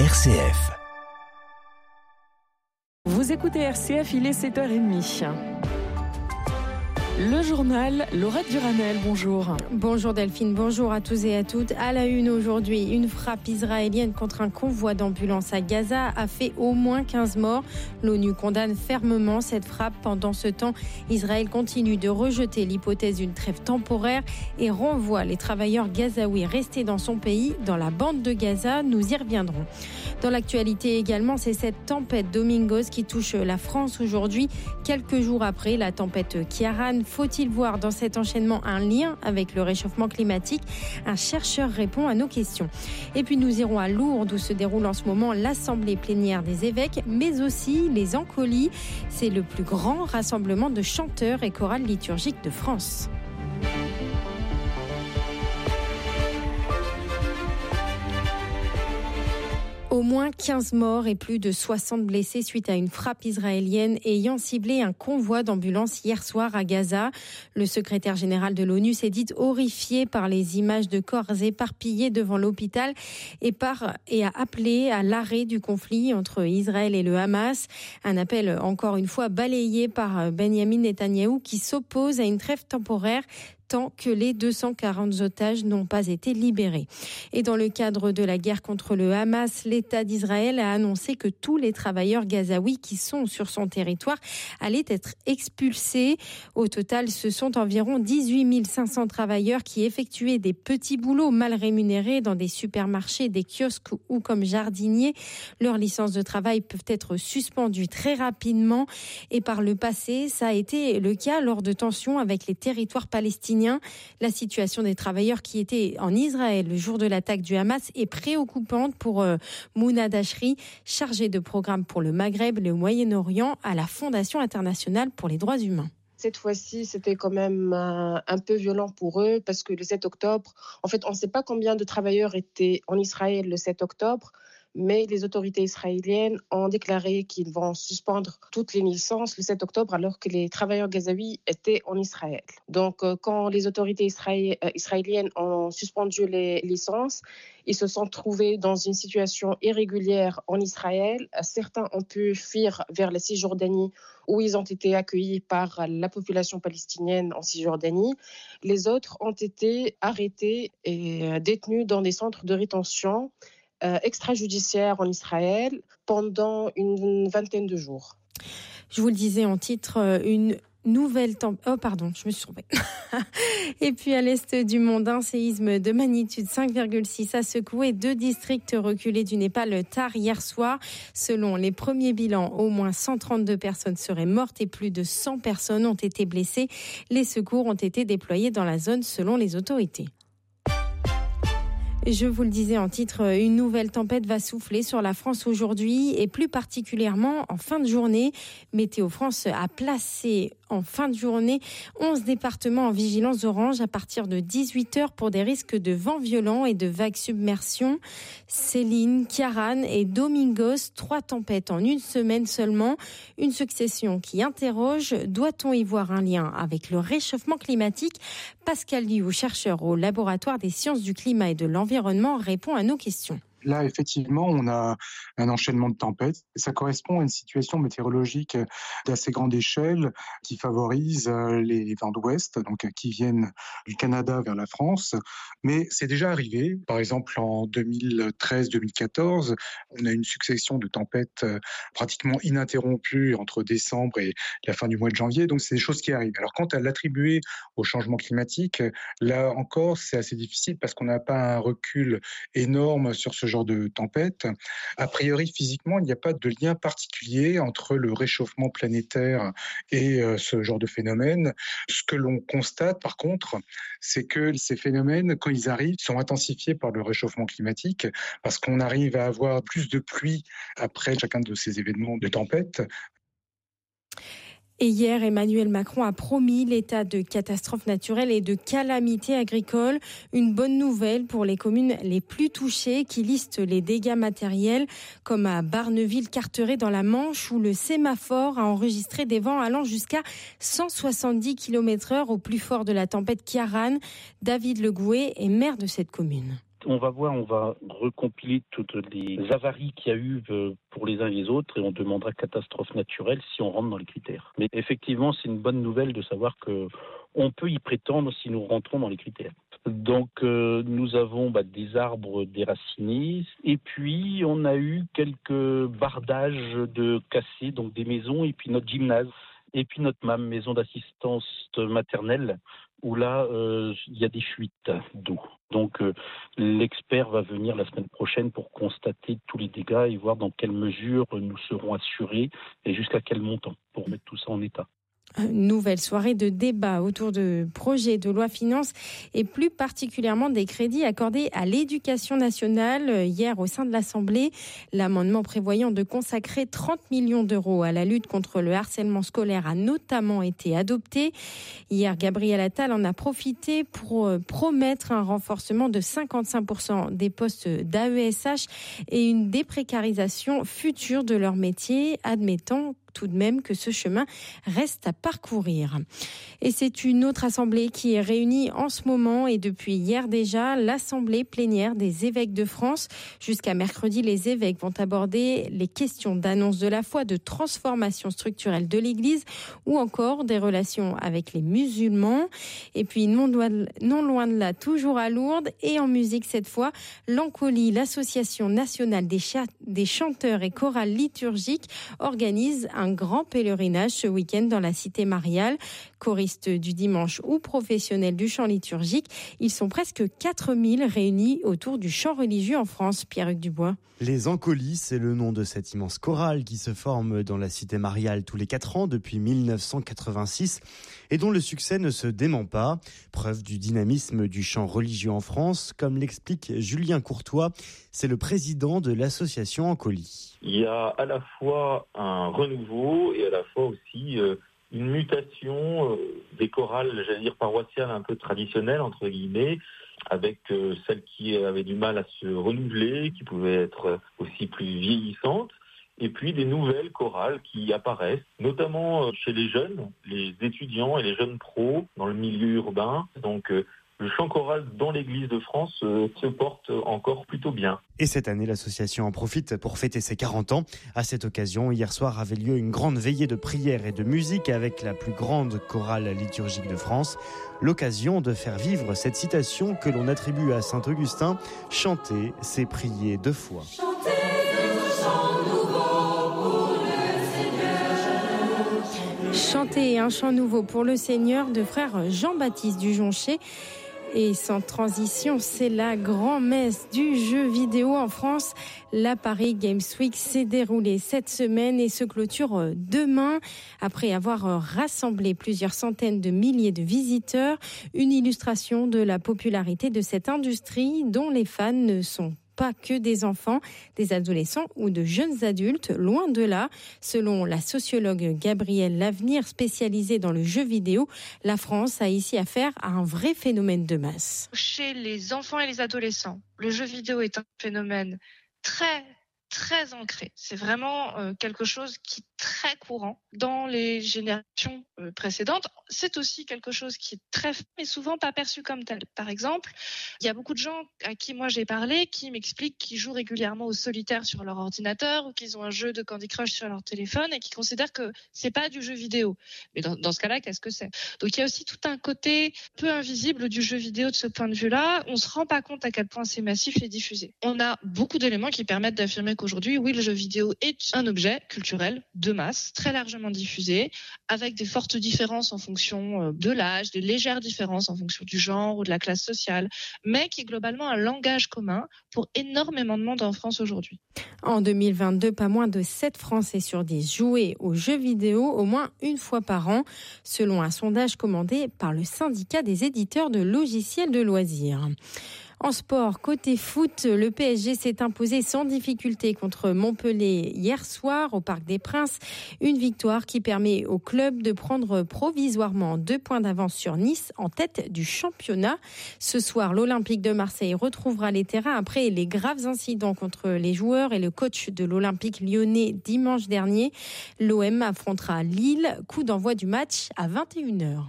RCF. Vous écoutez RCF, il est 7h30. Le journal, Laurette Duranel, bonjour. Bonjour Delphine, bonjour à tous et à toutes. À la une aujourd'hui, une frappe israélienne contre un convoi d'ambulance à Gaza a fait au moins 15 morts. L'ONU condamne fermement cette frappe. Pendant ce temps, Israël continue de rejeter l'hypothèse d'une trêve temporaire et renvoie les travailleurs gazaouis restés dans son pays, dans la bande de Gaza. Nous y reviendrons. Dans l'actualité également, c'est cette tempête Domingos qui touche la France aujourd'hui, quelques jours après la tempête Kiaran faut-il voir dans cet enchaînement un lien avec le réchauffement climatique? Un chercheur répond à nos questions. Et puis nous irons à Lourdes où se déroule en ce moment l'Assemblée plénière des évêques, mais aussi les Encolies. C'est le plus grand rassemblement de chanteurs et chorales liturgiques de France. Moins 15 morts et plus de 60 blessés suite à une frappe israélienne ayant ciblé un convoi d'ambulance hier soir à Gaza. Le secrétaire général de l'ONU s'est dit horrifié par les images de corps éparpillés devant l'hôpital et, et a appelé à l'arrêt du conflit entre Israël et le Hamas. Un appel encore une fois balayé par Benjamin Netanyahou qui s'oppose à une trêve temporaire tant que les 240 otages n'ont pas été libérés. Et dans le cadre de la guerre contre le Hamas, l'État d'Israël a annoncé que tous les travailleurs gazaouis qui sont sur son territoire allaient être expulsés. Au total, ce sont environ 18 500 travailleurs qui effectuaient des petits boulots mal rémunérés dans des supermarchés, des kiosques ou comme jardiniers. Leurs licences de travail peuvent être suspendues très rapidement et par le passé, ça a été le cas lors de tensions avec les territoires palestiniens la situation des travailleurs qui étaient en Israël le jour de l'attaque du Hamas est préoccupante pour euh, Mouna Dashri, chargée de programme pour le Maghreb, le Moyen-Orient à la Fondation internationale pour les droits humains. Cette fois-ci, c'était quand même euh, un peu violent pour eux parce que le 7 octobre, en fait, on ne sait pas combien de travailleurs étaient en Israël le 7 octobre, mais les autorités israéliennes ont déclaré qu'ils vont suspendre toutes les licences le 7 octobre alors que les travailleurs gazaouis étaient en Israël. Donc, euh, quand les autorités euh, israéliennes ont suspendu les licences, ils se sont trouvés dans une situation irrégulière en Israël. Certains ont pu fuir vers la Cisjordanie où ils ont été accueillis par la population palestinienne en Cisjordanie. Les autres ont été arrêtés et euh, détenus dans des centres de rétention extrajudiciaire en Israël pendant une vingtaine de jours. Je vous le disais en titre, euh, une nouvelle tempête. Oh, pardon, je me suis trompée. et puis à l'est du monde, un séisme de magnitude 5,6 a secoué deux districts reculés du Népal tard hier soir. Selon les premiers bilans, au moins 132 personnes seraient mortes et plus de 100 personnes ont été blessées. Les secours ont été déployés dans la zone selon les autorités. Je vous le disais en titre, une nouvelle tempête va souffler sur la France aujourd'hui et plus particulièrement en fin de journée. Météo France a placé en fin de journée 11 départements en vigilance orange à partir de 18 heures pour des risques de vents violents et de vagues submersion. Céline, Kiaran et Domingos, trois tempêtes en une semaine seulement. Une succession qui interroge, doit-on y voir un lien avec le réchauffement climatique? Pascal Liu, chercheur au laboratoire des sciences du climat et de l'environnement, répond à nos questions. Là, effectivement, on a un enchaînement de tempêtes. Ça correspond à une situation météorologique d'assez grande échelle qui favorise euh, les vents d'ouest, donc qui viennent du Canada vers la France. Mais c'est déjà arrivé. Par exemple, en 2013-2014, on a une succession de tempêtes euh, pratiquement ininterrompues entre décembre et la fin du mois de janvier. Donc, c'est des choses qui arrivent. Alors, quant à l'attribuer au changement climatique, là encore, c'est assez difficile parce qu'on n'a pas un recul énorme sur ce genre de tempête. A priori, physiquement, il n'y a pas de lien particulier entre le réchauffement planétaire et euh, ce genre de phénomène. Ce que l'on constate, par contre, c'est que ces phénomènes, quand ils arrivent, sont intensifiés par le réchauffement climatique parce qu'on arrive à avoir plus de pluie après chacun de ces événements de tempête. Et hier, Emmanuel Macron a promis l'état de catastrophe naturelle et de calamité agricole. Une bonne nouvelle pour les communes les plus touchées qui listent les dégâts matériels, comme à Barneville-Carteret dans la Manche, où le sémaphore a enregistré des vents allant jusqu'à 170 km heure au plus fort de la tempête Kiaran. David Legoué est maire de cette commune on va voir, on va recompiler toutes les avaries qu'il y a eu euh, pour les uns et les autres et on demandera catastrophe naturelle si on rentre dans les critères. Mais effectivement, c'est une bonne nouvelle de savoir que on peut y prétendre si nous rentrons dans les critères. Donc euh, nous avons bah, des arbres déracinés et puis on a eu quelques bardages de cassés, donc des maisons et puis notre gymnase et puis notre MAM, maison d'assistance maternelle, où là, euh, il y a des fuites d'eau. Donc euh, l'expert va venir la semaine prochaine pour constater tous les dégâts et voir dans quelle mesure nous serons assurés et jusqu'à quel montant pour mettre tout ça en état nouvelle soirée de débat autour de projets de loi finance et plus particulièrement des crédits accordés à l'éducation nationale. Hier, au sein de l'Assemblée, l'amendement prévoyant de consacrer 30 millions d'euros à la lutte contre le harcèlement scolaire a notamment été adopté. Hier, Gabriel Attal en a profité pour euh, promettre un renforcement de 55% des postes d'AESH et une déprécarisation future de leur métier, admettant tout de même que ce chemin reste à parcourir. Et c'est une autre assemblée qui est réunie en ce moment et depuis hier déjà, l'assemblée plénière des évêques de France. Jusqu'à mercredi, les évêques vont aborder les questions d'annonce de la foi, de transformation structurelle de l'Église ou encore des relations avec les musulmans. Et puis non loin de là, toujours à Lourdes et en musique cette fois, l'Ancoli, l'association nationale des, des chanteurs et chorales liturgiques, organise un un grand pèlerinage ce week-end dans la cité mariale. Choristes du dimanche ou professionnels du chant liturgique, ils sont presque 4000 réunis autour du chant religieux en France. Pierre-Hugues Dubois. Les Encolis, c'est le nom de cette immense chorale qui se forme dans la cité mariale tous les 4 ans depuis 1986 et dont le succès ne se dément pas. Preuve du dynamisme du chant religieux en France, comme l'explique Julien Courtois, c'est le président de l'association Encolis. Il y a à la fois un renouveau et à la fois aussi euh, une mutation euh, des chorales, j'allais dire paroissiales un peu traditionnelles entre guillemets, avec euh, celles qui avaient du mal à se renouveler, qui pouvaient être aussi plus vieillissantes, et puis des nouvelles chorales qui apparaissent, notamment chez les jeunes, les étudiants et les jeunes pros dans le milieu urbain. Donc le chant choral dans l'Église de France euh, se porte encore plutôt bien. Et cette année, l'association en profite pour fêter ses 40 ans. À cette occasion, hier soir avait lieu une grande veillée de prière et de musique avec la plus grande chorale liturgique de France. L'occasion de faire vivre cette citation que l'on attribue à Saint Augustin Chanter, c'est prier deux fois. Chanter un chant nouveau pour le Seigneur de frère Jean-Baptiste Dujoncher. Et sans transition, c'est la grand-messe du jeu vidéo en France. La Paris Games Week s'est déroulée cette semaine et se clôture euh, demain. Après avoir euh, rassemblé plusieurs centaines de milliers de visiteurs, une illustration de la popularité de cette industrie dont les fans ne sont pas que des enfants, des adolescents ou de jeunes adultes, loin de là. Selon la sociologue Gabrielle Lavenir, spécialisée dans le jeu vidéo, la France a ici affaire à un vrai phénomène de masse. Chez les enfants et les adolescents, le jeu vidéo est un phénomène très très ancré. C'est vraiment euh, quelque chose qui est très courant dans les générations euh, précédentes. C'est aussi quelque chose qui est très, mais souvent pas perçu comme tel. Par exemple, il y a beaucoup de gens à qui moi j'ai parlé qui m'expliquent qu'ils jouent régulièrement au solitaire sur leur ordinateur ou qu'ils ont un jeu de Candy Crush sur leur téléphone et qui considèrent que c'est pas du jeu vidéo. Mais dans, ce cas-là, qu'est-ce que c'est? Donc il y a aussi tout un côté peu invisible du jeu vidéo de ce point de vue-là. On se rend pas compte à quel point c'est massif et diffusé. On a beaucoup d'éléments qui permettent d'affirmer qu'aujourd'hui, oui, le jeu vidéo est un objet culturel de masse, très largement diffusé, avec des fortes différences en fonction euh, de l'âge, des légères différences en fonction du genre ou de la classe sociale, mais qui est globalement un langage commun pour énormément de monde en France aujourd'hui. En 2022, pas moins de 7 Français sur 10 jouaient aux jeux vidéo au moins une fois par an, selon un sondage commandé par le syndicat des éditeurs de logiciels de loisirs. En sport, côté foot, le PSG s'est imposé sans difficulté contre Montpellier hier soir au Parc des Princes. Une victoire qui permet au club de prendre provisoirement deux points d'avance sur Nice en tête du championnat. Ce soir, l'Olympique de Marseille retrouvera les terrains après les graves incidents contre les joueurs et le coach de l'Olympique lyonnais dimanche dernier. L'OM affrontera Lille. Coup d'envoi du match à 21h.